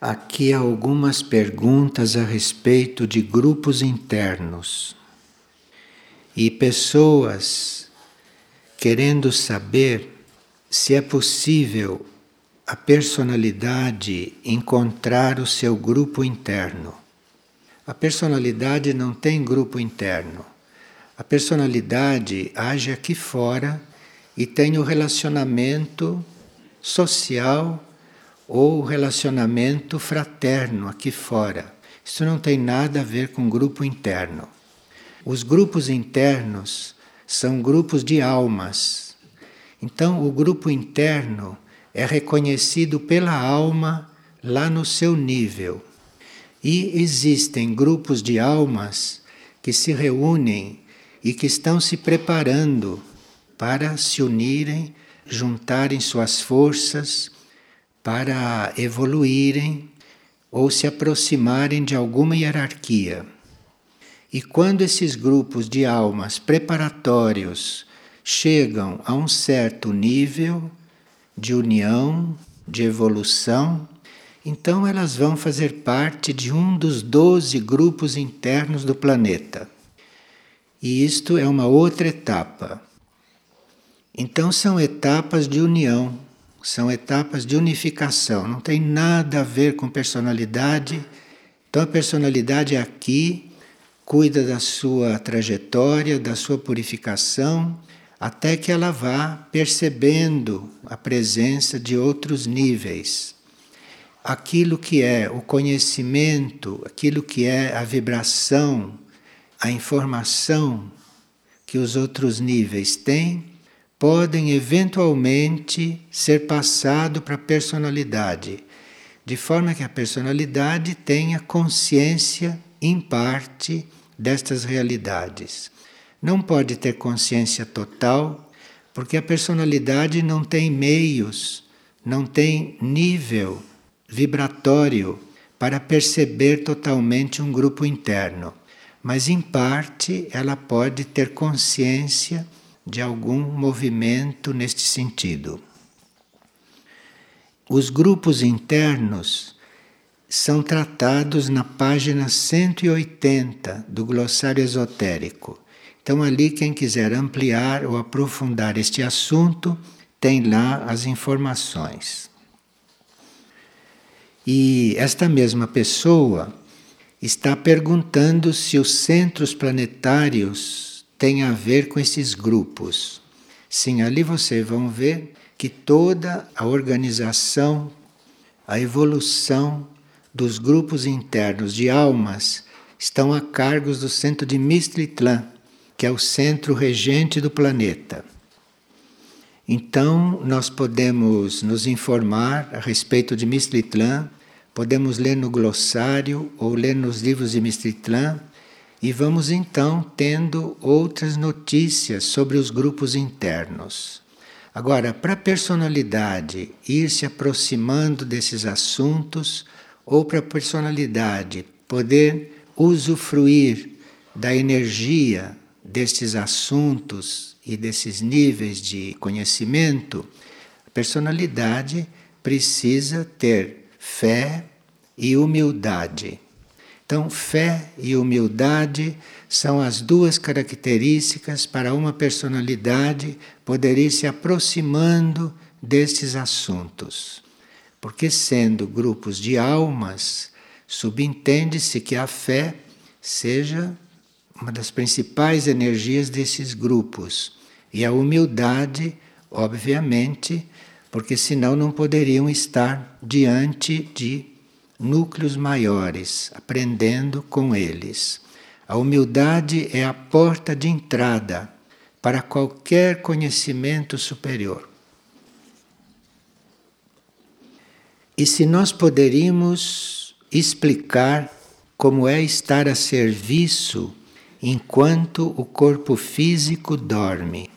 Aqui algumas perguntas a respeito de grupos internos e pessoas querendo saber se é possível a personalidade encontrar o seu grupo interno. A personalidade não tem grupo interno. A personalidade age aqui fora e tem o relacionamento social ou relacionamento fraterno aqui fora. Isso não tem nada a ver com grupo interno. Os grupos internos são grupos de almas. Então, o grupo interno é reconhecido pela alma lá no seu nível. E existem grupos de almas que se reúnem e que estão se preparando para se unirem, juntarem suas forças para evoluírem ou se aproximarem de alguma hierarquia. E quando esses grupos de almas preparatórios chegam a um certo nível de união, de evolução, então elas vão fazer parte de um dos doze grupos internos do planeta. E isto é uma outra etapa. Então são etapas de união são etapas de unificação, não tem nada a ver com personalidade. Então a personalidade aqui cuida da sua trajetória, da sua purificação, até que ela vá percebendo a presença de outros níveis. Aquilo que é o conhecimento, aquilo que é a vibração, a informação que os outros níveis têm, podem eventualmente ser passado para a personalidade, de forma que a personalidade tenha consciência em parte destas realidades. Não pode ter consciência total, porque a personalidade não tem meios, não tem nível vibratório para perceber totalmente um grupo interno. Mas, em parte, ela pode ter consciência de algum movimento neste sentido. Os grupos internos são tratados na página 180 do glossário esotérico. Então, ali, quem quiser ampliar ou aprofundar este assunto, tem lá as informações. E esta mesma pessoa está perguntando se os centros planetários tem a ver com esses grupos. Sim, ali vocês vão ver que toda a organização, a evolução dos grupos internos de almas estão a cargo do centro de Mistritlan, que é o centro regente do planeta. Então, nós podemos nos informar a respeito de Mistritlan, podemos ler no glossário ou ler nos livros de Mistritlan e vamos então tendo outras notícias sobre os grupos internos. Agora, para a personalidade ir se aproximando desses assuntos, ou para a personalidade poder usufruir da energia destes assuntos e desses níveis de conhecimento, a personalidade precisa ter fé e humildade. Então, fé e humildade são as duas características para uma personalidade poder ir se aproximando destes assuntos. Porque, sendo grupos de almas, subentende-se que a fé seja uma das principais energias desses grupos. E a humildade, obviamente, porque senão não poderiam estar diante de núcleos maiores, aprendendo com eles. A humildade é a porta de entrada para qualquer conhecimento superior. E se nós poderíamos explicar como é estar a serviço enquanto o corpo físico dorme.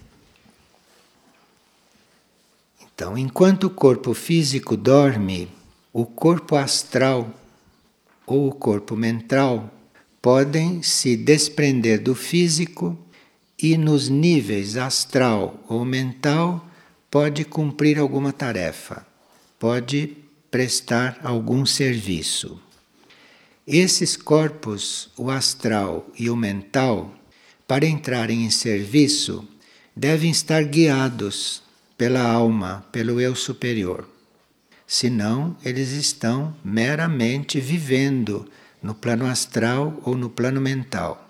Então, enquanto o corpo físico dorme, o corpo astral ou o corpo mental podem se desprender do físico e nos níveis astral ou mental pode cumprir alguma tarefa, pode prestar algum serviço. Esses corpos, o astral e o mental, para entrarem em serviço, devem estar guiados pela alma, pelo eu superior. Senão, eles estão meramente vivendo no plano astral ou no plano mental.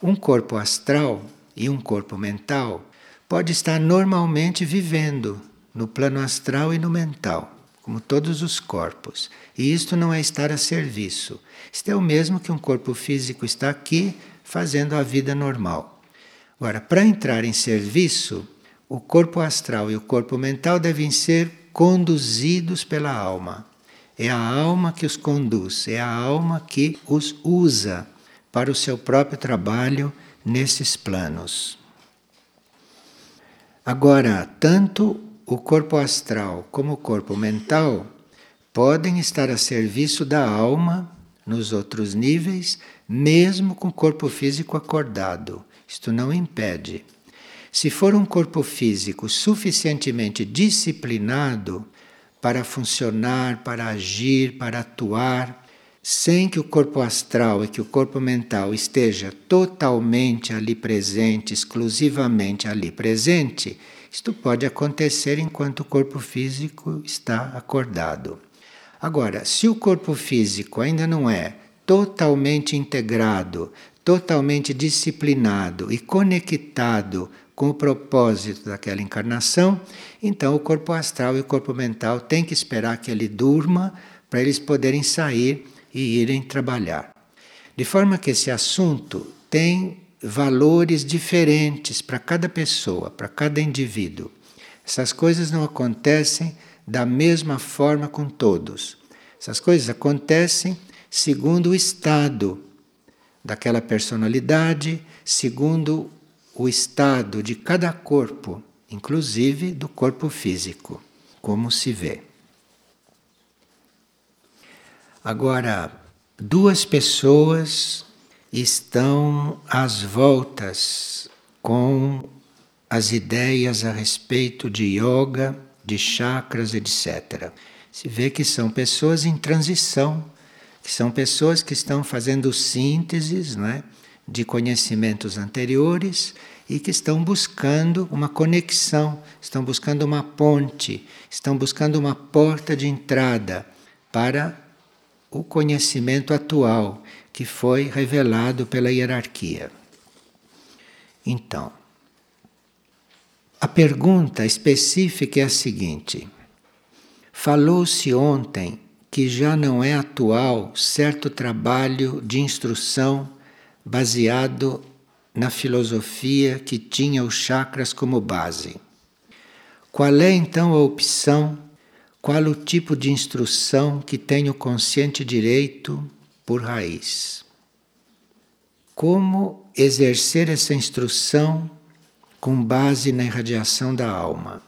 Um corpo astral e um corpo mental pode estar normalmente vivendo no plano astral e no mental, como todos os corpos. E isto não é estar a serviço. Isto é o mesmo que um corpo físico está aqui fazendo a vida normal. Agora, para entrar em serviço, o corpo astral e o corpo mental devem ser conduzidos pela alma. É a alma que os conduz, é a alma que os usa para o seu próprio trabalho nesses planos. Agora, tanto o corpo astral como o corpo mental podem estar a serviço da alma nos outros níveis, mesmo com o corpo físico acordado. Isto não impede. Se for um corpo físico suficientemente disciplinado para funcionar, para agir, para atuar, sem que o corpo astral e que o corpo mental esteja totalmente ali presente, exclusivamente ali presente, isto pode acontecer enquanto o corpo físico está acordado. Agora, se o corpo físico ainda não é totalmente integrado, totalmente disciplinado e conectado com o propósito daquela encarnação, então o corpo astral e o corpo mental têm que esperar que ele durma para eles poderem sair e irem trabalhar. De forma que esse assunto tem valores diferentes para cada pessoa, para cada indivíduo. Essas coisas não acontecem da mesma forma com todos. Essas coisas acontecem segundo o estado daquela personalidade, segundo o estado de cada corpo, inclusive do corpo físico, como se vê. Agora, duas pessoas estão às voltas com as ideias a respeito de yoga, de chakras, etc. Se vê que são pessoas em transição, que são pessoas que estão fazendo sínteses né, de conhecimentos anteriores e que estão buscando uma conexão, estão buscando uma ponte, estão buscando uma porta de entrada para o conhecimento atual que foi revelado pela hierarquia. Então, a pergunta específica é a seguinte: falou-se ontem que já não é atual certo trabalho de instrução baseado na filosofia que tinha os chakras como base. Qual é então a opção qual o tipo de instrução que tem o consciente direito por raiz? Como exercer essa instrução com base na irradiação da alma?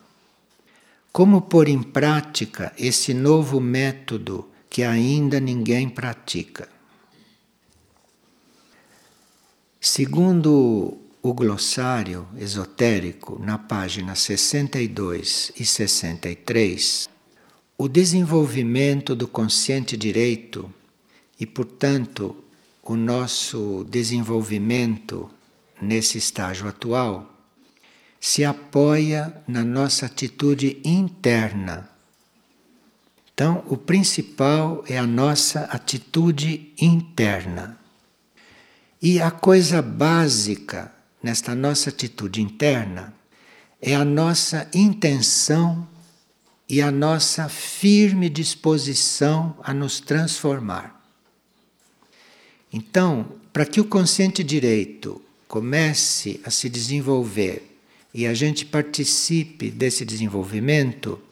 Como pôr em prática esse novo método que ainda ninguém pratica? Segundo o glossário esotérico, na página 62 e 63, o desenvolvimento do consciente direito e, portanto, o nosso desenvolvimento nesse estágio atual se apoia na nossa atitude interna. Então, o principal é a nossa atitude interna. E a coisa básica nesta nossa atitude interna é a nossa intenção e a nossa firme disposição a nos transformar. Então, para que o consciente direito comece a se desenvolver e a gente participe desse desenvolvimento,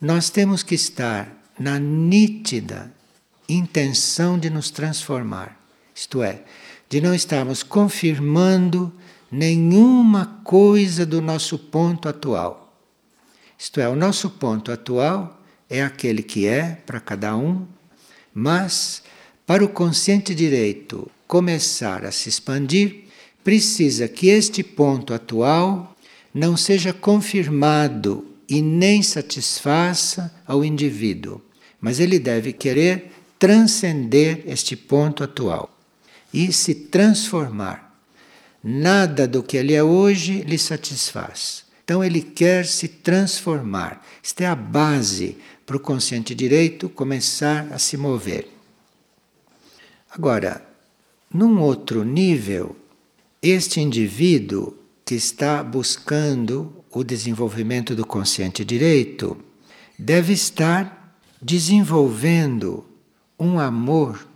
nós temos que estar na nítida intenção de nos transformar. Isto é, de não estarmos confirmando nenhuma coisa do nosso ponto atual. Isto é, o nosso ponto atual é aquele que é para cada um, mas para o consciente direito começar a se expandir, precisa que este ponto atual não seja confirmado e nem satisfaça ao indivíduo, mas ele deve querer transcender este ponto atual e se transformar. Nada do que ele é hoje lhe satisfaz. Então ele quer se transformar. Esta é a base para o consciente direito começar a se mover. Agora, num outro nível, este indivíduo que está buscando o desenvolvimento do consciente direito deve estar desenvolvendo um amor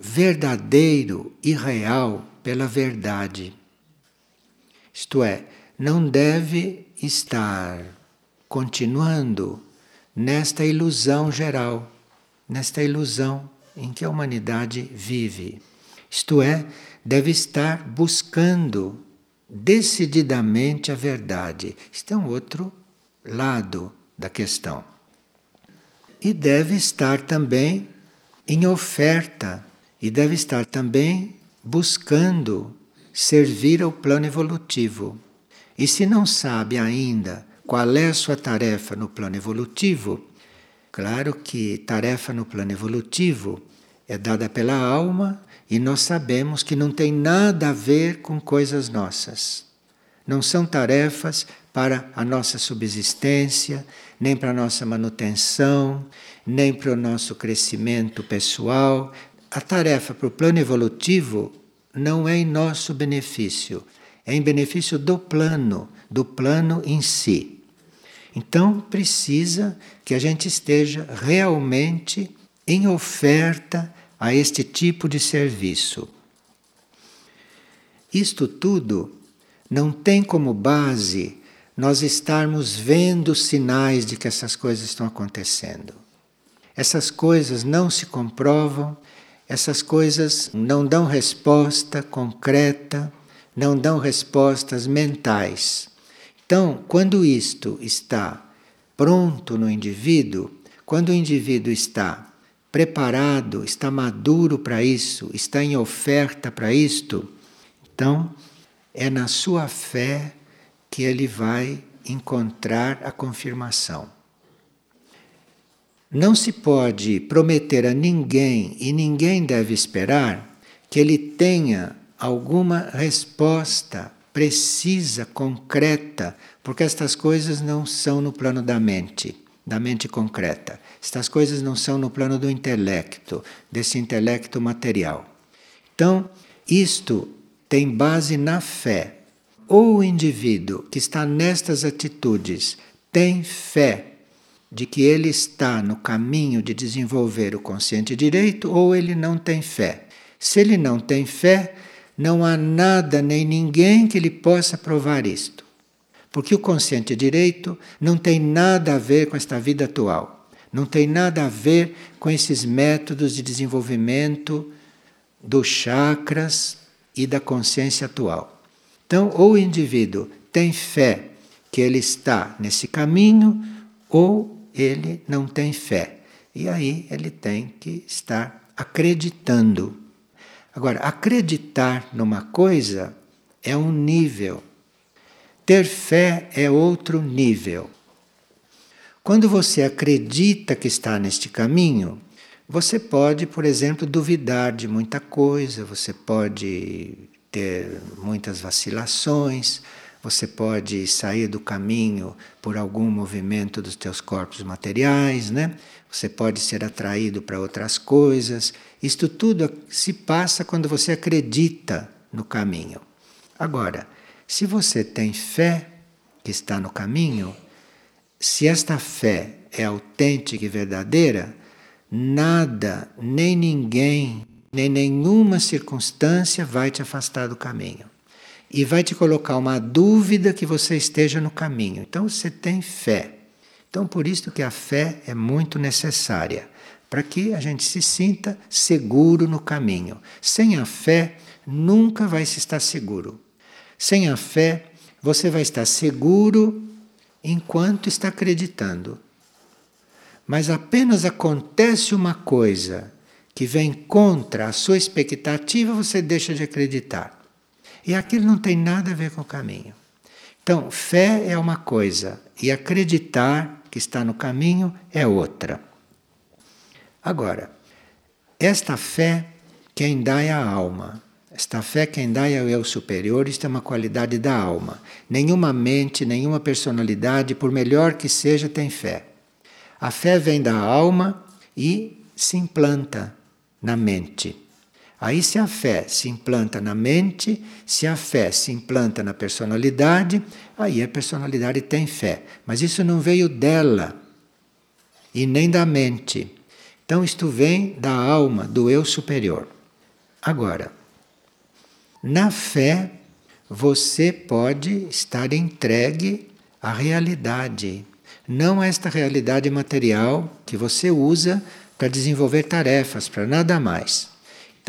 verdadeiro e real pela verdade. Isto é, não deve estar continuando nesta ilusão geral, nesta ilusão em que a humanidade vive. Isto é, deve estar buscando decididamente a verdade. Isto é um outro lado da questão. E deve estar também em oferta, e deve estar também buscando servir ao plano evolutivo. E se não sabe ainda qual é a sua tarefa no plano evolutivo, claro que tarefa no plano evolutivo é dada pela alma e nós sabemos que não tem nada a ver com coisas nossas. Não são tarefas para a nossa subsistência, nem para a nossa manutenção, nem para o nosso crescimento pessoal. A tarefa para o plano evolutivo não é em nosso benefício, é em benefício do plano, do plano em si. Então precisa que a gente esteja realmente em oferta a este tipo de serviço. Isto tudo não tem como base nós estarmos vendo sinais de que essas coisas estão acontecendo. Essas coisas não se comprovam, essas coisas não dão resposta concreta, não dão respostas mentais. Então, quando isto está pronto no indivíduo, quando o indivíduo está preparado, está maduro para isso, está em oferta para isto, então é na sua fé que ele vai encontrar a confirmação. Não se pode prometer a ninguém e ninguém deve esperar que ele tenha alguma resposta precisa, concreta, porque estas coisas não são no plano da mente da mente concreta. Estas coisas não são no plano do intelecto, desse intelecto material. Então, isto tem base na fé. Ou o indivíduo que está nestas atitudes tem fé de que ele está no caminho de desenvolver o consciente direito, ou ele não tem fé. Se ele não tem fé, não há nada nem ninguém que lhe possa provar isto. Porque o consciente direito não tem nada a ver com esta vida atual, não tem nada a ver com esses métodos de desenvolvimento dos chakras e da consciência atual. Então, ou o indivíduo tem fé que ele está nesse caminho, ou ele não tem fé. E aí ele tem que estar acreditando. Agora, acreditar numa coisa é um nível ter fé é outro nível. Quando você acredita que está neste caminho, você pode, por exemplo, duvidar de muita coisa, você pode ter muitas vacilações, você pode sair do caminho por algum movimento dos teus corpos materiais, né? Você pode ser atraído para outras coisas. Isto tudo se passa quando você acredita no caminho. Agora, se você tem fé que está no caminho, se esta fé é autêntica e verdadeira, nada, nem ninguém, nem nenhuma circunstância vai te afastar do caminho. E vai te colocar uma dúvida que você esteja no caminho. Então você tem fé. Então por isso que a fé é muito necessária, para que a gente se sinta seguro no caminho. Sem a fé, nunca vai se estar seguro. Sem a fé, você vai estar seguro enquanto está acreditando. Mas apenas acontece uma coisa que vem contra a sua expectativa, você deixa de acreditar. E aquilo não tem nada a ver com o caminho. Então, fé é uma coisa e acreditar que está no caminho é outra. Agora, esta fé quem dá é a alma. Esta fé quem dá é o eu superior, isto é uma qualidade da alma. Nenhuma mente, nenhuma personalidade, por melhor que seja, tem fé. A fé vem da alma e se implanta na mente. Aí, se a fé se implanta na mente, se a fé se implanta na personalidade, aí a personalidade tem fé. Mas isso não veio dela e nem da mente. Então, isto vem da alma, do eu superior. Agora, na fé, você pode estar entregue à realidade, não a esta realidade material que você usa para desenvolver tarefas, para nada mais.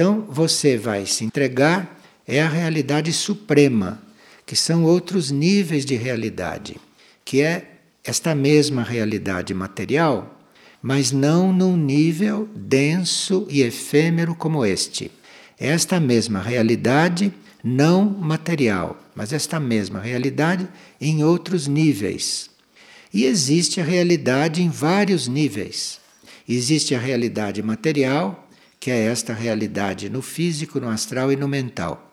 Então você vai se entregar é a realidade suprema, que são outros níveis de realidade, que é esta mesma realidade material, mas não num nível denso e efêmero como este. Esta mesma realidade não material, mas esta mesma realidade em outros níveis. E existe a realidade em vários níveis. Existe a realidade material, que é esta realidade no físico, no astral e no mental.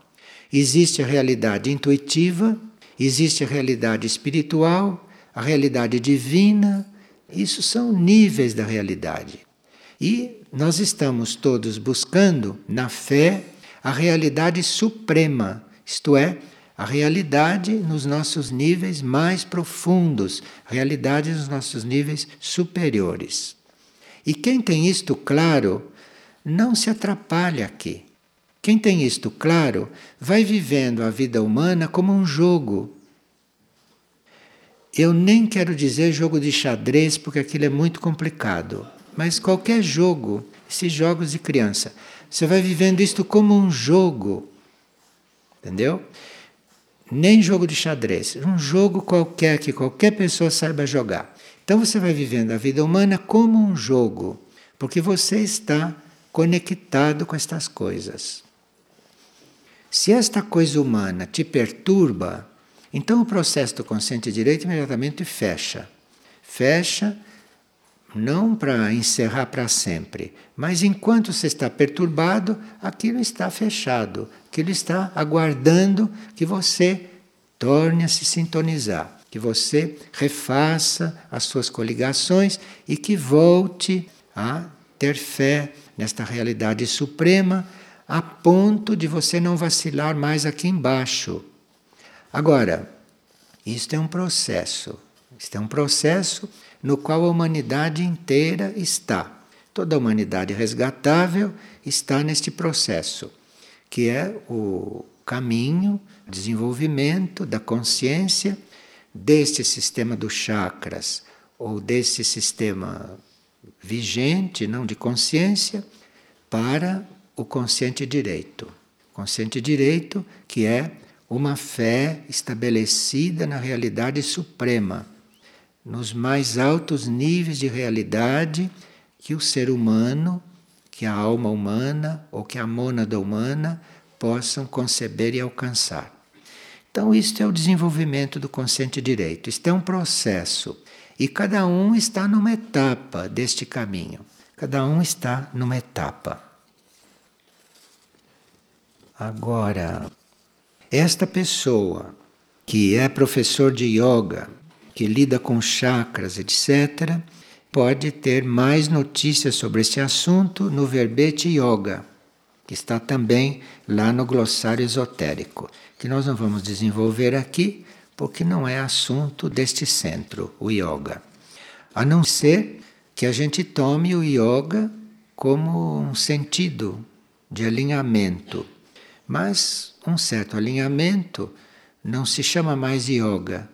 Existe a realidade intuitiva, existe a realidade espiritual, a realidade divina. Isso são níveis da realidade. E nós estamos todos buscando, na fé, a realidade suprema, isto é, a realidade nos nossos níveis mais profundos, realidade nos nossos níveis superiores. E quem tem isto claro, não se atrapalha aqui. Quem tem isto claro, vai vivendo a vida humana como um jogo. Eu nem quero dizer jogo de xadrez, porque aquilo é muito complicado, mas qualquer jogo, esses jogos de criança, você vai vivendo isto como um jogo. Entendeu? Nem jogo de xadrez, um jogo qualquer que qualquer pessoa saiba jogar. Então você vai vivendo a vida humana como um jogo, porque você está conectado com estas coisas. Se esta coisa humana te perturba, então o processo do consciente direito imediatamente fecha. Fecha não para encerrar para sempre, mas enquanto você está perturbado, aquilo está fechado, aquilo está aguardando que você torne a se sintonizar que você refaça as suas coligações e que volte a ter fé nesta realidade suprema, a ponto de você não vacilar mais aqui embaixo. Agora, isto é um processo. Isto é um processo no qual a humanidade inteira está. Toda a humanidade resgatável está neste processo, que é o caminho, desenvolvimento da consciência deste sistema dos chakras ou desse sistema vigente, não de consciência, para o consciente direito. Consciente direito que é uma fé estabelecida na realidade suprema, nos mais altos níveis de realidade que o ser humano, que a alma humana ou que a mônada humana possam conceber e alcançar. Então, isto é o desenvolvimento do consciente direito. Isto é um processo. E cada um está numa etapa deste caminho. Cada um está numa etapa. Agora, esta pessoa que é professor de yoga, que lida com chakras, etc., pode ter mais notícias sobre este assunto no verbete yoga que está também lá no glossário esotérico, que nós não vamos desenvolver aqui, porque não é assunto deste centro, o yoga. A não ser que a gente tome o yoga como um sentido de alinhamento. Mas um certo alinhamento não se chama mais yoga,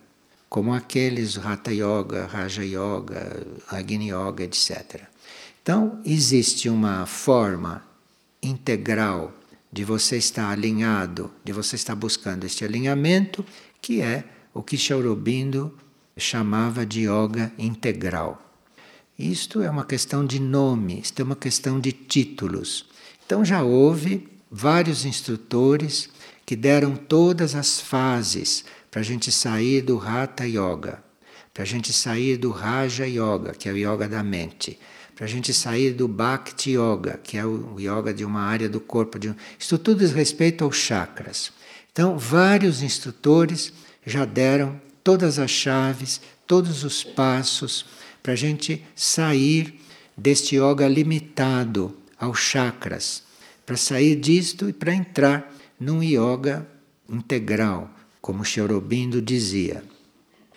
como aqueles Hatha Yoga, Raja Yoga, Agni Yoga, etc. Então, existe uma forma integral de você estar alinhado, de você estar buscando este alinhamento, que é o que Aurobindo chamava de yoga integral. Isto é uma questão de nome, isto é uma questão de títulos. Então já houve vários instrutores que deram todas as fases para a gente sair do Hatha Yoga, para a gente sair do Raja Yoga, que é o yoga da mente, para a gente sair do Bhakti Yoga, que é o yoga de uma área do corpo. Um... Isso tudo diz respeito aos chakras. Então, vários instrutores já deram todas as chaves, todos os passos para a gente sair deste yoga limitado aos chakras, para sair disto e para entrar num yoga integral, como Cherobindo dizia.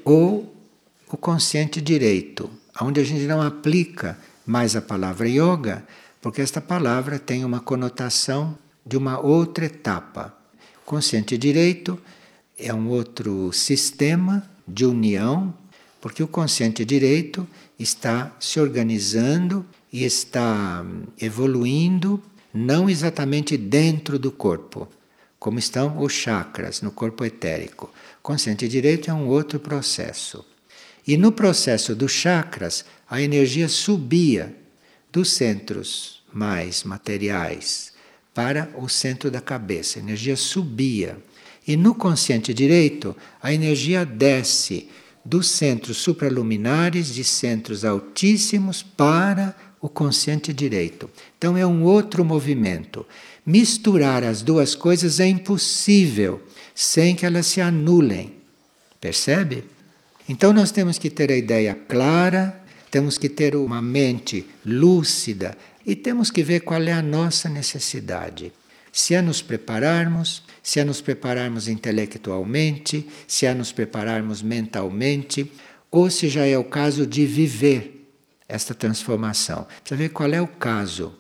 Ou o consciente direito, onde a gente não aplica mais a palavra yoga, porque esta palavra tem uma conotação de uma outra etapa. Consciente direito é um outro sistema de união, porque o consciente direito está se organizando e está evoluindo, não exatamente dentro do corpo, como estão os chakras no corpo etérico. Consciente direito é um outro processo. E no processo dos chakras, a energia subia dos centros mais materiais para o centro da cabeça. A energia subia. E no consciente direito, a energia desce dos centros supraluminares, de centros altíssimos, para o consciente direito. Então é um outro movimento. Misturar as duas coisas é impossível sem que elas se anulem. Percebe? Então nós temos que ter a ideia clara, temos que ter uma mente lúcida e temos que ver qual é a nossa necessidade. Se é nos prepararmos, se é nos prepararmos intelectualmente, se é nos prepararmos mentalmente, ou se já é o caso de viver esta transformação. Precisa ver qual é o caso.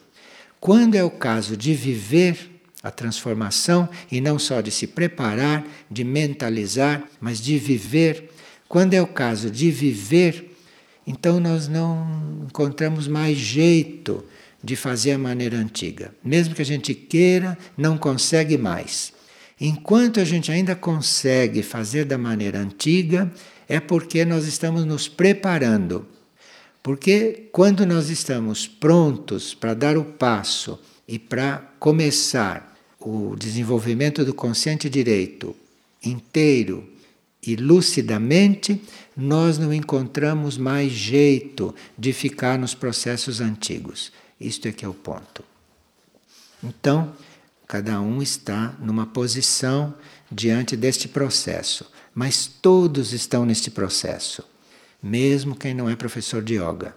Quando é o caso de viver a transformação e não só de se preparar, de mentalizar, mas de viver quando é o caso de viver, então nós não encontramos mais jeito de fazer a maneira antiga. Mesmo que a gente queira, não consegue mais. Enquanto a gente ainda consegue fazer da maneira antiga, é porque nós estamos nos preparando. Porque quando nós estamos prontos para dar o passo e para começar o desenvolvimento do consciente direito inteiro, e lucidamente, nós não encontramos mais jeito de ficar nos processos antigos. Isto é que é o ponto. Então, cada um está numa posição diante deste processo, mas todos estão neste processo, mesmo quem não é professor de yoga,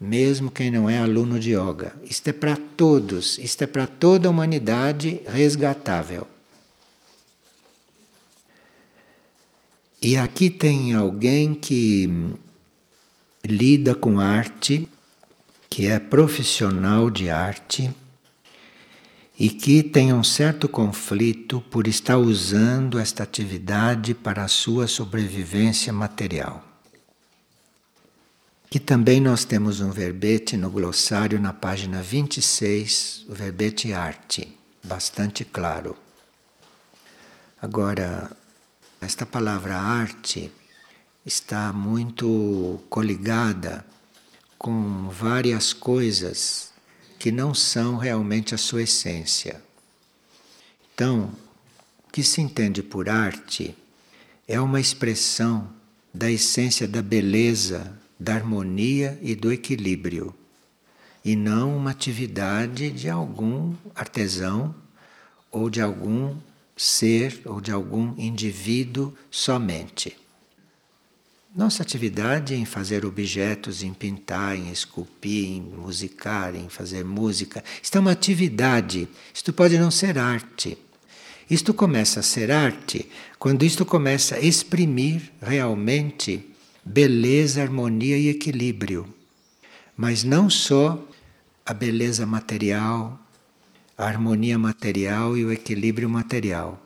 mesmo quem não é aluno de yoga. Isto é para todos, isto é para toda a humanidade resgatável. E aqui tem alguém que lida com arte, que é profissional de arte e que tem um certo conflito por estar usando esta atividade para a sua sobrevivência material. Que também nós temos um verbete no glossário na página 26, o verbete arte, bastante claro. Agora, esta palavra arte está muito coligada com várias coisas que não são realmente a sua essência. Então, o que se entende por arte é uma expressão da essência da beleza, da harmonia e do equilíbrio, e não uma atividade de algum artesão ou de algum ser ou de algum indivíduo somente. Nossa atividade em fazer objetos, em pintar, em esculpir, em musicar, em fazer música, isto é uma atividade. Isto pode não ser arte. Isto começa a ser arte quando isto começa a exprimir realmente beleza, harmonia e equilíbrio. Mas não só a beleza material, a harmonia material e o equilíbrio material,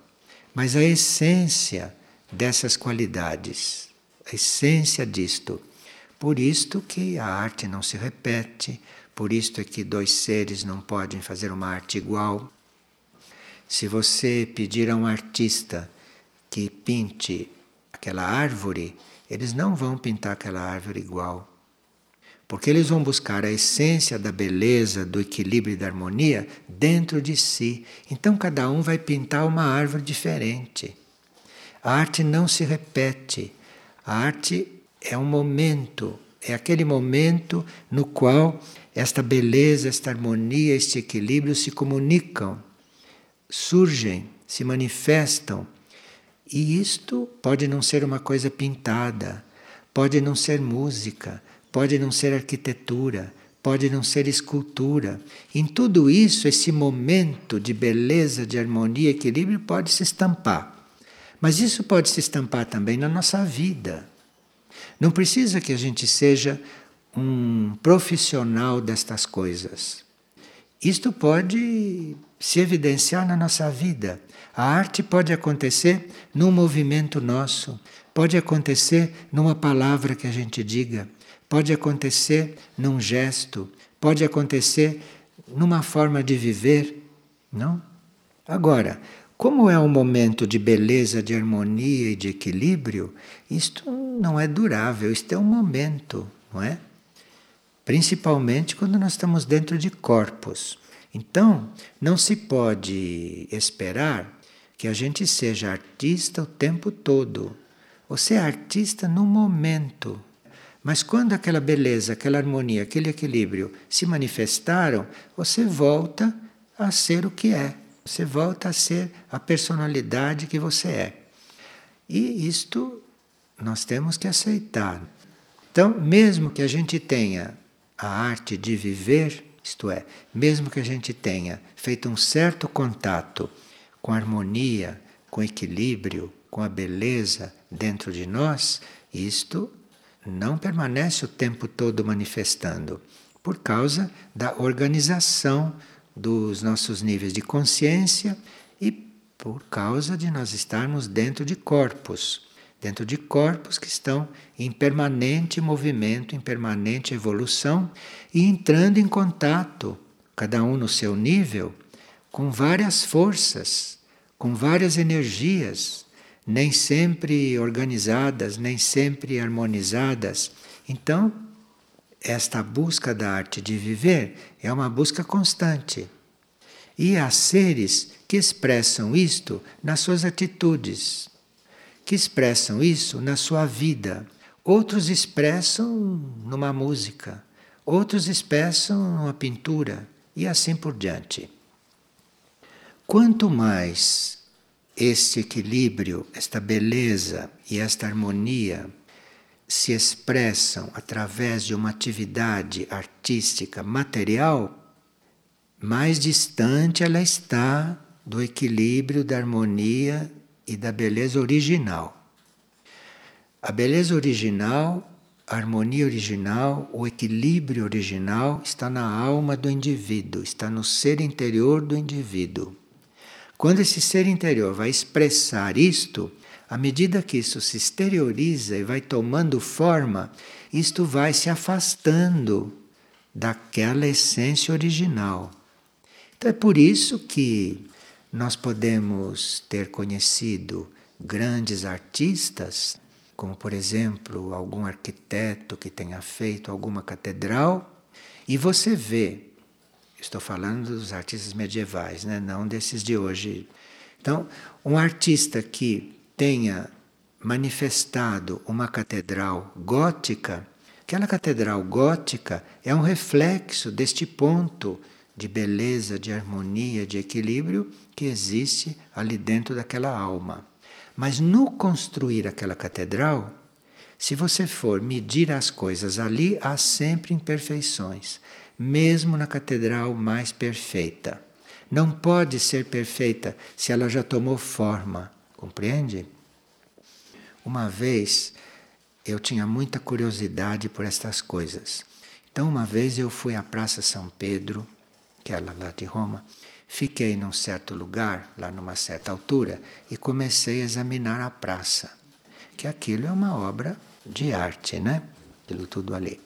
mas a essência dessas qualidades, a essência disto. Por isto que a arte não se repete, por isto é que dois seres não podem fazer uma arte igual. Se você pedir a um artista que pinte aquela árvore, eles não vão pintar aquela árvore igual porque eles vão buscar a essência da beleza, do equilíbrio e da harmonia dentro de si. Então cada um vai pintar uma árvore diferente. A arte não se repete. A arte é um momento, É aquele momento no qual esta beleza, esta harmonia, este equilíbrio se comunicam, surgem, se manifestam. E isto pode não ser uma coisa pintada, pode não ser música, pode não ser arquitetura, pode não ser escultura. Em tudo isso, esse momento de beleza, de harmonia, equilíbrio pode se estampar. Mas isso pode se estampar também na nossa vida. Não precisa que a gente seja um profissional destas coisas. Isto pode se evidenciar na nossa vida. A arte pode acontecer num movimento nosso, pode acontecer numa palavra que a gente diga, pode acontecer num gesto, pode acontecer numa forma de viver, não? Agora, como é um momento de beleza, de harmonia e de equilíbrio, isto não é durável, isto é um momento, não é? Principalmente quando nós estamos dentro de corpos. Então, não se pode esperar que a gente seja artista o tempo todo. Você é artista no momento, mas quando aquela beleza, aquela harmonia, aquele equilíbrio se manifestaram, você volta a ser o que é. Você volta a ser a personalidade que você é. E isto nós temos que aceitar. Então, mesmo que a gente tenha a arte de viver, isto é, mesmo que a gente tenha feito um certo contato com a harmonia, com o equilíbrio, com a beleza dentro de nós, isto não permanece o tempo todo manifestando, por causa da organização dos nossos níveis de consciência e por causa de nós estarmos dentro de corpos, dentro de corpos que estão em permanente movimento, em permanente evolução e entrando em contato, cada um no seu nível, com várias forças, com várias energias nem sempre organizadas, nem sempre harmonizadas. Então, esta busca da arte de viver é uma busca constante. E há seres que expressam isto nas suas atitudes, que expressam isso na sua vida. Outros expressam numa música, outros expressam numa pintura e assim por diante. Quanto mais este equilíbrio, esta beleza e esta harmonia se expressam através de uma atividade artística material, mais distante ela está do equilíbrio, da harmonia e da beleza original. A beleza original, a harmonia original, o equilíbrio original está na alma do indivíduo, está no ser interior do indivíduo. Quando esse ser interior vai expressar isto, à medida que isso se exterioriza e vai tomando forma, isto vai se afastando daquela essência original. Então é por isso que nós podemos ter conhecido grandes artistas, como por exemplo algum arquiteto que tenha feito alguma catedral, e você vê Estou falando dos artistas medievais, né? não desses de hoje. Então, um artista que tenha manifestado uma catedral gótica, aquela catedral gótica é um reflexo deste ponto de beleza, de harmonia, de equilíbrio que existe ali dentro daquela alma. Mas no construir aquela catedral, se você for medir as coisas ali, há sempre imperfeições mesmo na catedral mais perfeita. Não pode ser perfeita se ela já tomou forma, compreende? Uma vez eu tinha muita curiosidade por estas coisas. Então, uma vez eu fui à Praça São Pedro, que é lá de Roma, fiquei num certo lugar, lá numa certa altura, e comecei a examinar a praça. Que aquilo é uma obra de arte, né? Aquilo tudo ali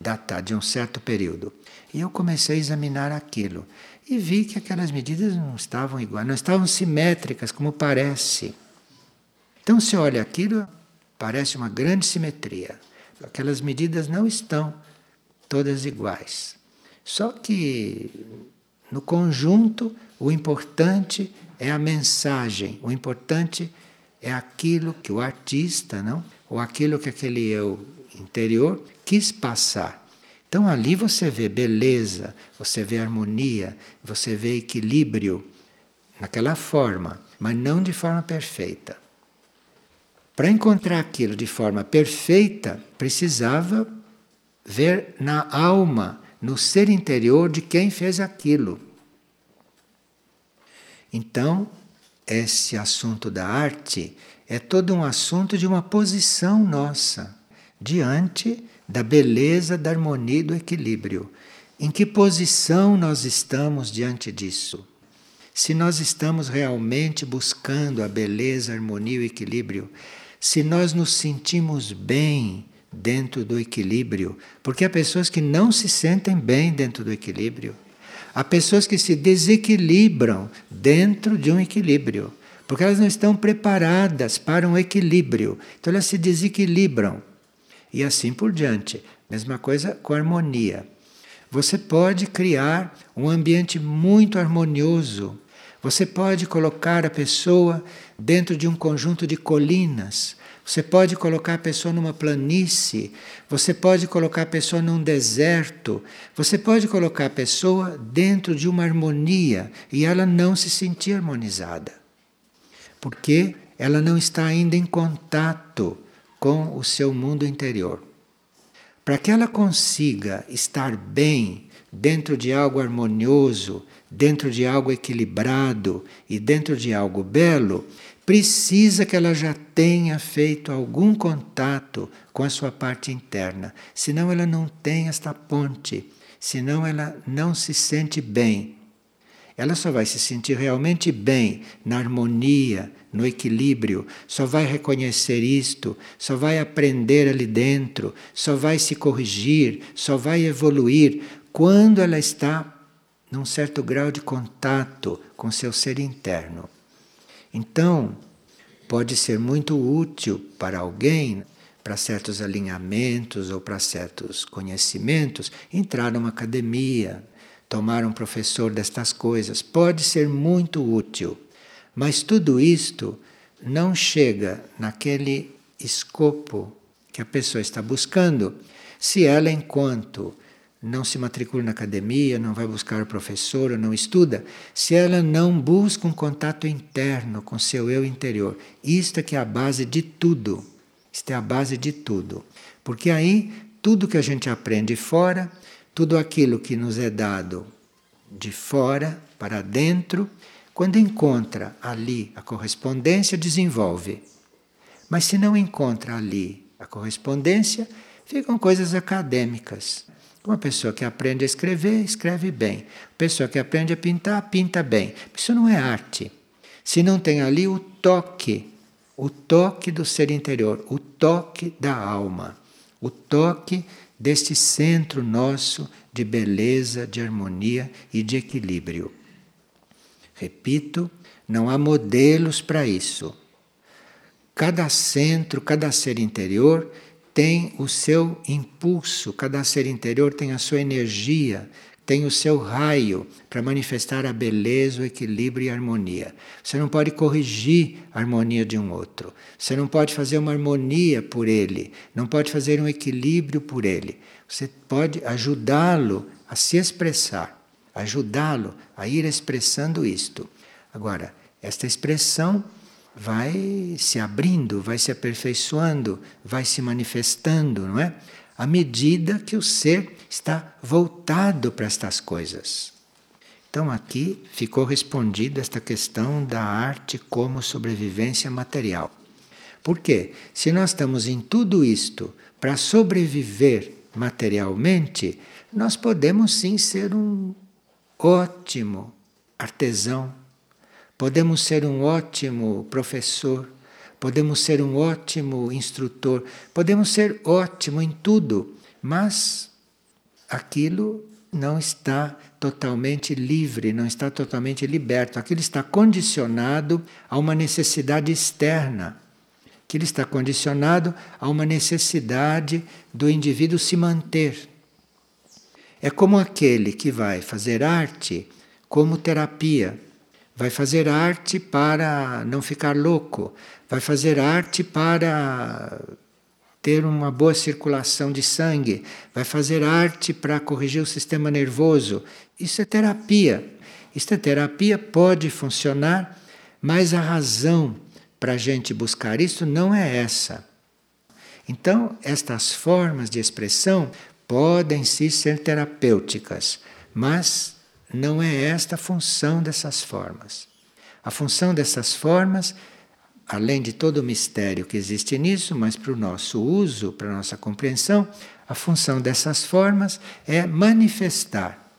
datar de um certo período. E eu comecei a examinar aquilo e vi que aquelas medidas não estavam iguais, não estavam simétricas como parece. Então se olha aquilo, parece uma grande simetria. Aquelas medidas não estão todas iguais. Só que no conjunto o importante é a mensagem, o importante é aquilo que o artista, não, ou aquilo que aquele eu interior quis passar. Então ali você vê beleza, você vê harmonia, você vê equilíbrio naquela forma, mas não de forma perfeita. Para encontrar aquilo de forma perfeita, precisava ver na alma, no ser interior de quem fez aquilo. Então, esse assunto da arte é todo um assunto de uma posição nossa diante da beleza, da harmonia e do equilíbrio. Em que posição nós estamos diante disso? Se nós estamos realmente buscando a beleza, a harmonia e o equilíbrio, se nós nos sentimos bem dentro do equilíbrio, porque há pessoas que não se sentem bem dentro do equilíbrio. Há pessoas que se desequilibram dentro de um equilíbrio, porque elas não estão preparadas para um equilíbrio. Então elas se desequilibram. E assim por diante. Mesma coisa com harmonia. Você pode criar um ambiente muito harmonioso. Você pode colocar a pessoa dentro de um conjunto de colinas você pode colocar a pessoa numa planície, você pode colocar a pessoa num deserto, você pode colocar a pessoa dentro de uma harmonia e ela não se sentir harmonizada. Porque ela não está ainda em contato com o seu mundo interior. Para que ela consiga estar bem dentro de algo harmonioso, dentro de algo equilibrado e dentro de algo belo, precisa que ela já tenha feito algum contato com a sua parte interna, senão ela não tem esta ponte, senão ela não se sente bem. Ela só vai se sentir realmente bem na harmonia, no equilíbrio, só vai reconhecer isto, só vai aprender ali dentro, só vai se corrigir, só vai evoluir quando ela está num certo grau de contato com seu ser interno. Então, pode ser muito útil para alguém, para certos alinhamentos ou para certos conhecimentos, entrar numa academia, tomar um professor destas coisas. Pode ser muito útil. Mas tudo isto não chega naquele escopo que a pessoa está buscando se ela, enquanto não se matricula na academia, não vai buscar professor, não estuda, se ela não busca um contato interno com seu eu interior. Isto é que é a base de tudo. Isto é a base de tudo. Porque aí tudo que a gente aprende fora, tudo aquilo que nos é dado de fora para dentro, quando encontra ali a correspondência, desenvolve. Mas se não encontra ali a correspondência, ficam coisas acadêmicas. Uma pessoa que aprende a escrever, escreve bem. Uma pessoa que aprende a pintar, pinta bem. Isso não é arte. Se não tem ali o toque, o toque do ser interior, o toque da alma, o toque deste centro nosso de beleza, de harmonia e de equilíbrio. Repito, não há modelos para isso. Cada centro, cada ser interior tem o seu impulso, cada ser interior tem a sua energia, tem o seu raio para manifestar a beleza, o equilíbrio e a harmonia. Você não pode corrigir a harmonia de um outro. Você não pode fazer uma harmonia por ele, não pode fazer um equilíbrio por ele. Você pode ajudá-lo a se expressar, ajudá-lo a ir expressando isto. Agora, esta expressão vai se abrindo, vai se aperfeiçoando, vai se manifestando, não é? À medida que o ser está voltado para estas coisas. Então aqui ficou respondida esta questão da arte como sobrevivência material. Por quê? Se nós estamos em tudo isto para sobreviver materialmente, nós podemos sim ser um ótimo artesão, Podemos ser um ótimo professor, podemos ser um ótimo instrutor, podemos ser ótimo em tudo, mas aquilo não está totalmente livre, não está totalmente liberto. Aquilo está condicionado a uma necessidade externa. Aquilo está condicionado a uma necessidade do indivíduo se manter. É como aquele que vai fazer arte como terapia vai fazer arte para não ficar louco, vai fazer arte para ter uma boa circulação de sangue, vai fazer arte para corrigir o sistema nervoso. Isso é terapia. Isso é terapia, pode funcionar, mas a razão para a gente buscar isso não é essa. Então, estas formas de expressão podem sim ser terapêuticas, mas não é esta a função dessas formas. A função dessas formas além de todo o mistério que existe nisso, mas para o nosso uso, para a nossa compreensão, a função dessas formas é manifestar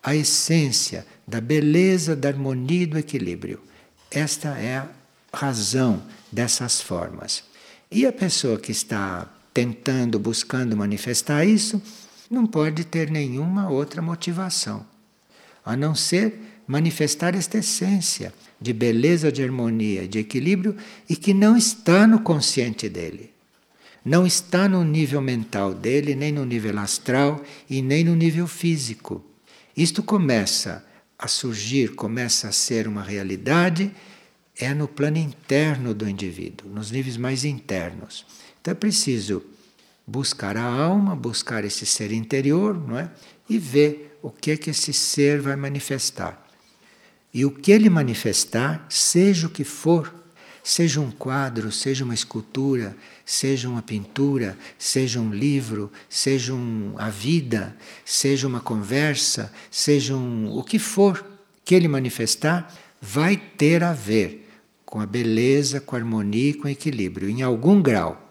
a essência da beleza, da harmonia e do equilíbrio. Esta é a razão dessas formas. E a pessoa que está tentando, buscando manifestar isso, não pode ter nenhuma outra motivação, a não ser manifestar esta essência de beleza, de harmonia, de equilíbrio e que não está no consciente dele. Não está no nível mental dele, nem no nível astral e nem no nível físico. Isto começa a surgir, começa a ser uma realidade, é no plano interno do indivíduo, nos níveis mais internos. Então é preciso buscar a alma, buscar esse ser interior, não é? E ver o que é que esse ser vai manifestar. E o que ele manifestar, seja o que for, seja um quadro, seja uma escultura, seja uma pintura, seja um livro, seja um, a vida, seja uma conversa, seja um, o que for que ele manifestar, vai ter a ver com a beleza, com a harmonia com o equilíbrio, em algum grau.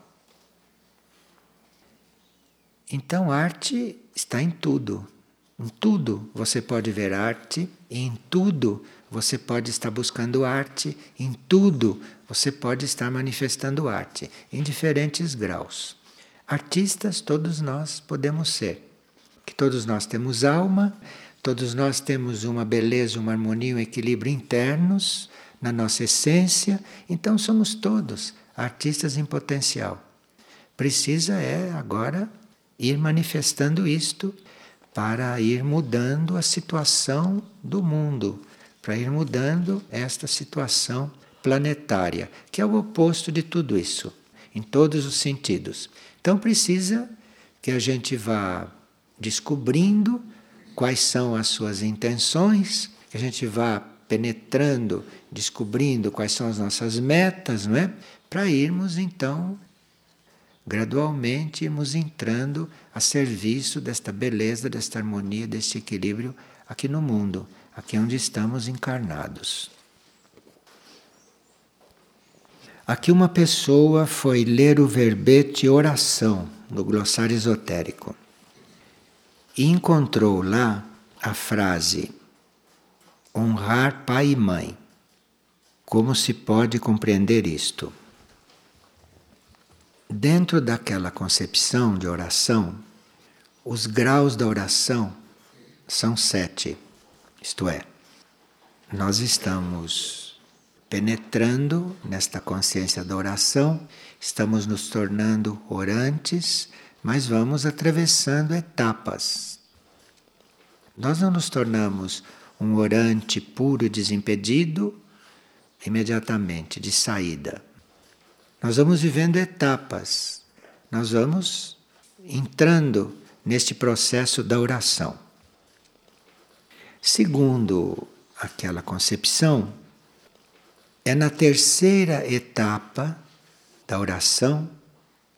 Então, arte está em tudo. Em tudo você pode ver arte, e em tudo você pode estar buscando arte, em tudo você pode estar manifestando arte, em diferentes graus. Artistas todos nós podemos ser, que todos nós temos alma, todos nós temos uma beleza, uma harmonia, um equilíbrio internos na nossa essência, então somos todos artistas em potencial. Precisa é agora ir manifestando isto para ir mudando a situação do mundo, para ir mudando esta situação planetária, que é o oposto de tudo isso, em todos os sentidos. Então precisa que a gente vá descobrindo quais são as suas intenções, que a gente vá penetrando, descobrindo quais são as nossas metas, não é? Para irmos então gradualmente irmos entrando a serviço desta beleza, desta harmonia, deste equilíbrio aqui no mundo, aqui onde estamos encarnados. Aqui uma pessoa foi ler o verbete oração no glossário esotérico e encontrou lá a frase honrar pai e mãe. Como se pode compreender isto? Dentro daquela concepção de oração, os graus da oração são sete. Isto é, nós estamos penetrando nesta consciência da oração, estamos nos tornando orantes, mas vamos atravessando etapas. Nós não nos tornamos um orante puro e desimpedido imediatamente, de saída. Nós vamos vivendo etapas, nós vamos entrando neste processo da oração. Segundo aquela concepção, é na terceira etapa da oração,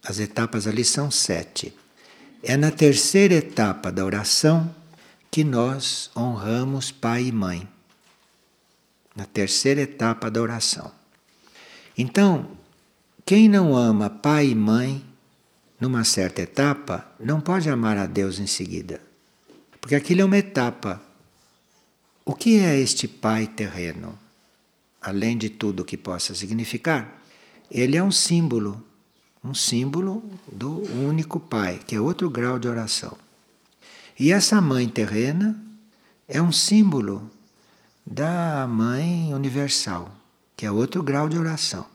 as etapas ali são sete. É na terceira etapa da oração que nós honramos pai e mãe. Na terceira etapa da oração. Então, quem não ama pai e mãe numa certa etapa não pode amar a Deus em seguida. Porque aquilo é uma etapa. O que é este pai terreno? Além de tudo que possa significar, ele é um símbolo, um símbolo do único pai, que é outro grau de oração. E essa mãe terrena é um símbolo da mãe universal, que é outro grau de oração.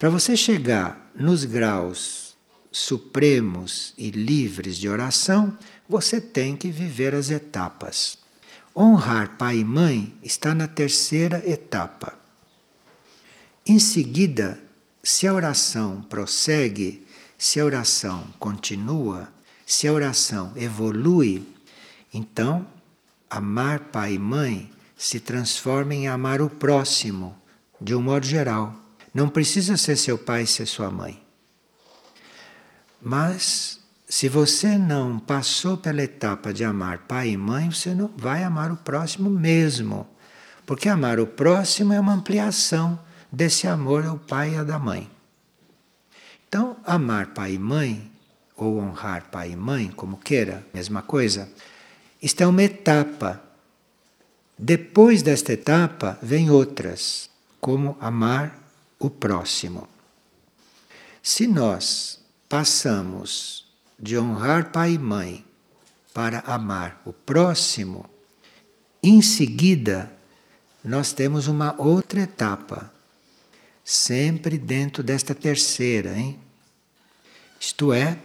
Para você chegar nos graus supremos e livres de oração, você tem que viver as etapas. Honrar pai e mãe está na terceira etapa. Em seguida, se a oração prossegue se a oração continua, se a oração evolui, então amar pai e mãe se transforma em amar o próximo, de um modo geral. Não precisa ser seu pai ser sua mãe. Mas se você não passou pela etapa de amar pai e mãe, você não vai amar o próximo mesmo. Porque amar o próximo é uma ampliação desse amor ao pai e à da mãe. Então, amar pai e mãe, ou honrar pai e mãe, como queira, mesma coisa, isto é uma etapa. Depois desta etapa, vem outras, como amar o próximo. Se nós passamos de honrar pai e mãe para amar o próximo, em seguida nós temos uma outra etapa, sempre dentro desta terceira, hein? Isto é,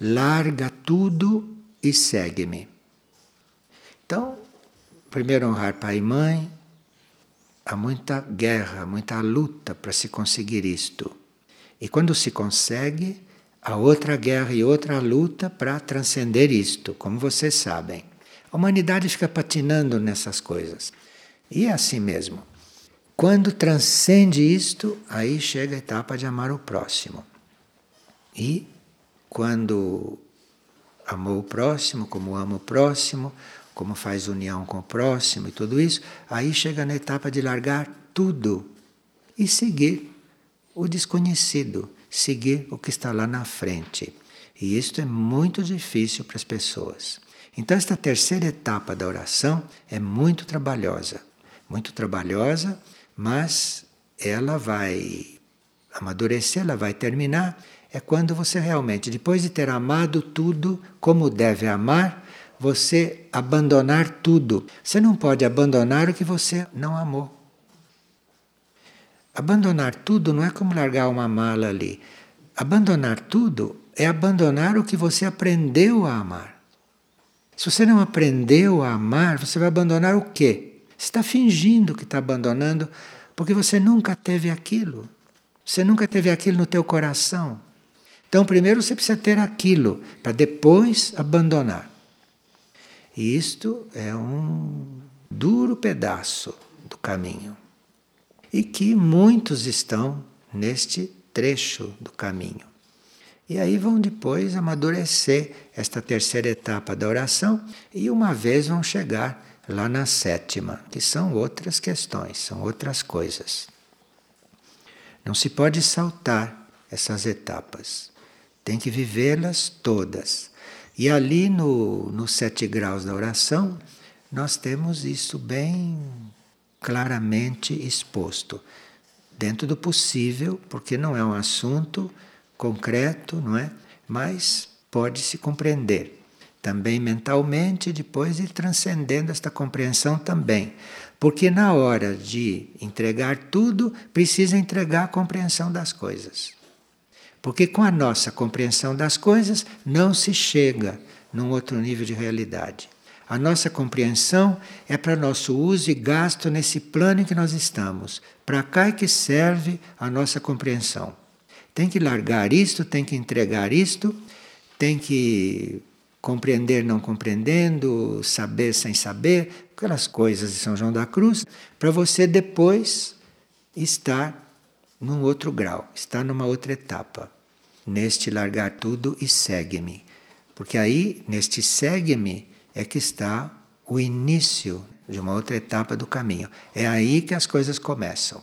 larga tudo e segue-me. Então, primeiro honrar pai e mãe, há muita guerra, muita luta para se conseguir isto. E quando se consegue, há outra guerra e outra luta para transcender isto, como vocês sabem. A humanidade fica patinando nessas coisas. E é assim mesmo. Quando transcende isto, aí chega a etapa de amar o próximo. E quando amou o próximo, como ama o próximo, como faz união com o próximo e tudo isso, aí chega na etapa de largar tudo e seguir o desconhecido, seguir o que está lá na frente. E isto é muito difícil para as pessoas. Então, esta terceira etapa da oração é muito trabalhosa. Muito trabalhosa, mas ela vai amadurecer, ela vai terminar. É quando você realmente, depois de ter amado tudo como deve amar, você abandonar tudo. Você não pode abandonar o que você não amou. Abandonar tudo não é como largar uma mala ali. Abandonar tudo é abandonar o que você aprendeu a amar. Se você não aprendeu a amar, você vai abandonar o quê? Você está fingindo que está abandonando porque você nunca teve aquilo. Você nunca teve aquilo no teu coração. Então, primeiro você precisa ter aquilo para depois abandonar. E isto é um duro pedaço do caminho e que muitos estão neste trecho do caminho. E aí vão depois amadurecer esta terceira etapa da oração e uma vez vão chegar lá na sétima, que são outras questões, são outras coisas. Não se pode saltar essas etapas, tem que vivê-las todas. E ali no, nos sete graus da oração, nós temos isso bem claramente exposto, dentro do possível, porque não é um assunto concreto, não é? Mas pode se compreender também mentalmente, depois ir transcendendo esta compreensão também. Porque na hora de entregar tudo, precisa entregar a compreensão das coisas. Porque com a nossa compreensão das coisas não se chega num outro nível de realidade. A nossa compreensão é para nosso uso e gasto nesse plano em que nós estamos. Para cá é que serve a nossa compreensão. Tem que largar isto, tem que entregar isto, tem que compreender não compreendendo, saber sem saber, aquelas coisas de São João da Cruz, para você depois estar num outro grau, estar numa outra etapa. Neste largar tudo e segue-me. Porque aí, neste segue-me, é que está o início de uma outra etapa do caminho. É aí que as coisas começam.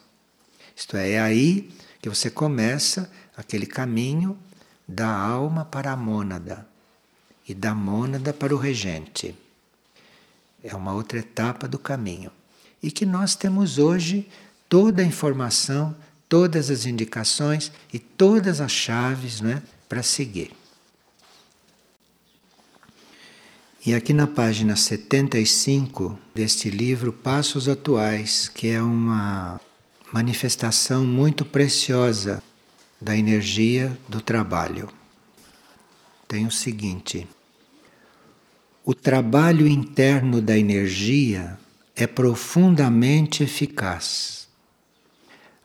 Isto é, é aí que você começa aquele caminho da alma para a mônada e da mônada para o regente. É uma outra etapa do caminho. E que nós temos hoje toda a informação, todas as indicações e todas as chaves né, para seguir. E aqui na página 75 deste livro, Passos Atuais, que é uma manifestação muito preciosa da energia do trabalho. Tem o seguinte: o trabalho interno da energia é profundamente eficaz.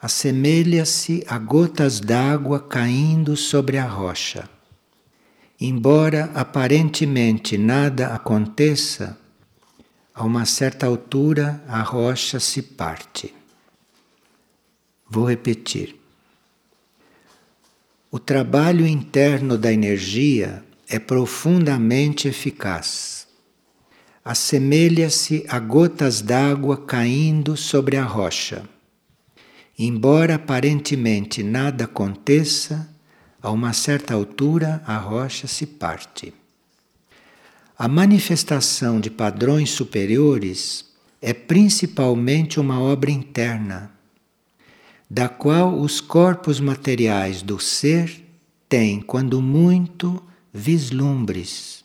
Assemelha-se a gotas d'água caindo sobre a rocha. Embora aparentemente nada aconteça, a uma certa altura a rocha se parte. Vou repetir. O trabalho interno da energia é profundamente eficaz. Assemelha-se a gotas d'água caindo sobre a rocha. Embora aparentemente nada aconteça, a uma certa altura a rocha se parte. A manifestação de padrões superiores é principalmente uma obra interna, da qual os corpos materiais do ser têm, quando muito, vislumbres,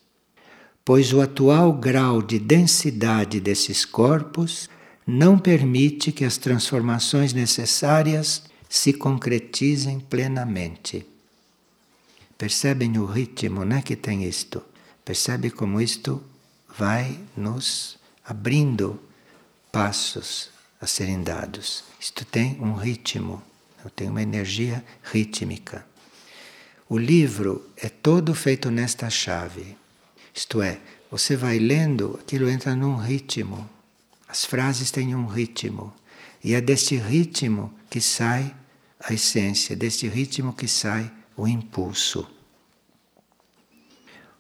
pois o atual grau de densidade desses corpos não permite que as transformações necessárias se concretizem plenamente. Percebem o ritmo né, que tem isto? Percebe como isto vai nos abrindo passos a serem dados. Isto tem um ritmo, tem uma energia rítmica. O livro é todo feito nesta chave. Isto é, você vai lendo, aquilo entra num ritmo. As frases têm um ritmo. E é deste ritmo que sai a essência, deste ritmo que sai o impulso.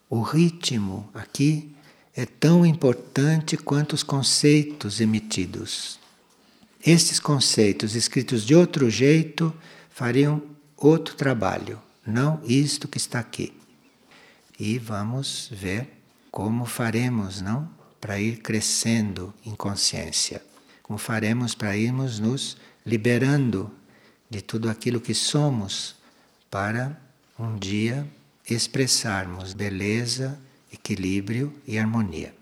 O ritmo aqui é tão importante quanto os conceitos emitidos. Estes conceitos escritos de outro jeito fariam outro trabalho, não isto que está aqui. E vamos ver como faremos, não? Para ir crescendo em consciência. Como faremos para irmos nos liberando de tudo aquilo que somos para um dia expressarmos beleza, equilíbrio e harmonia.